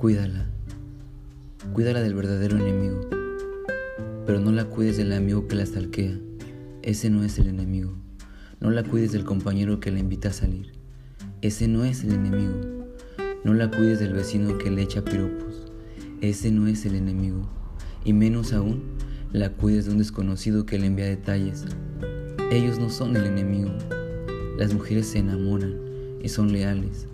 Cuídala. Cuídala del verdadero enemigo. Pero no la cuides del amigo que la stalkea. Ese no es el enemigo. No la cuides del compañero que la invita a salir. Ese no es el enemigo. No la cuides del vecino que le echa piropos. Ese no es el enemigo. Y menos aún, la cuides de un desconocido que le envía detalles. Ellos no son el enemigo. Las mujeres se enamoran y son leales.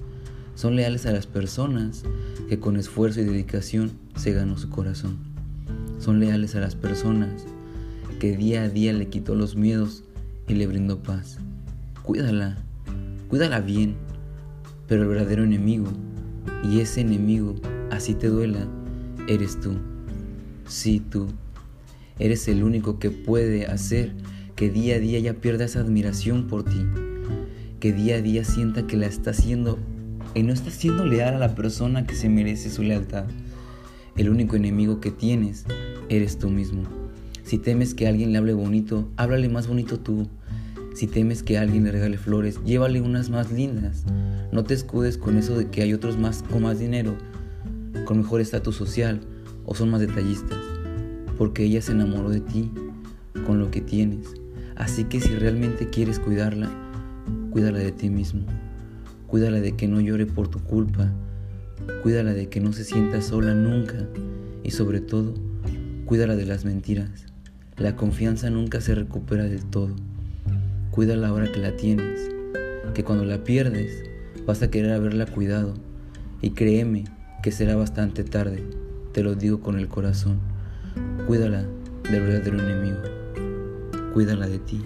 Son leales a las personas que con esfuerzo y dedicación se ganó su corazón. Son leales a las personas que día a día le quitó los miedos y le brindó paz. Cuídala, cuídala bien, pero el verdadero enemigo, y ese enemigo, así te duela, eres tú. Sí, tú. Eres el único que puede hacer que día a día ya pierda esa admiración por ti, que día a día sienta que la está haciendo y no estás siendo leal a la persona que se merece su lealtad. El único enemigo que tienes eres tú mismo. Si temes que alguien le hable bonito, háblale más bonito tú. Si temes que alguien le regale flores, llévale unas más lindas. No te escudes con eso de que hay otros más con más dinero, con mejor estatus social o son más detallistas, porque ella se enamoró de ti con lo que tienes. Así que si realmente quieres cuidarla, cuídala de ti mismo. Cuídala de que no llore por tu culpa. Cuídala de que no se sienta sola nunca. Y sobre todo, cuídala de las mentiras. La confianza nunca se recupera del todo. Cuídala ahora que la tienes. Que cuando la pierdes, vas a querer haberla cuidado. Y créeme que será bastante tarde. Te lo digo con el corazón. Cuídala del verdadero enemigo. Cuídala de ti.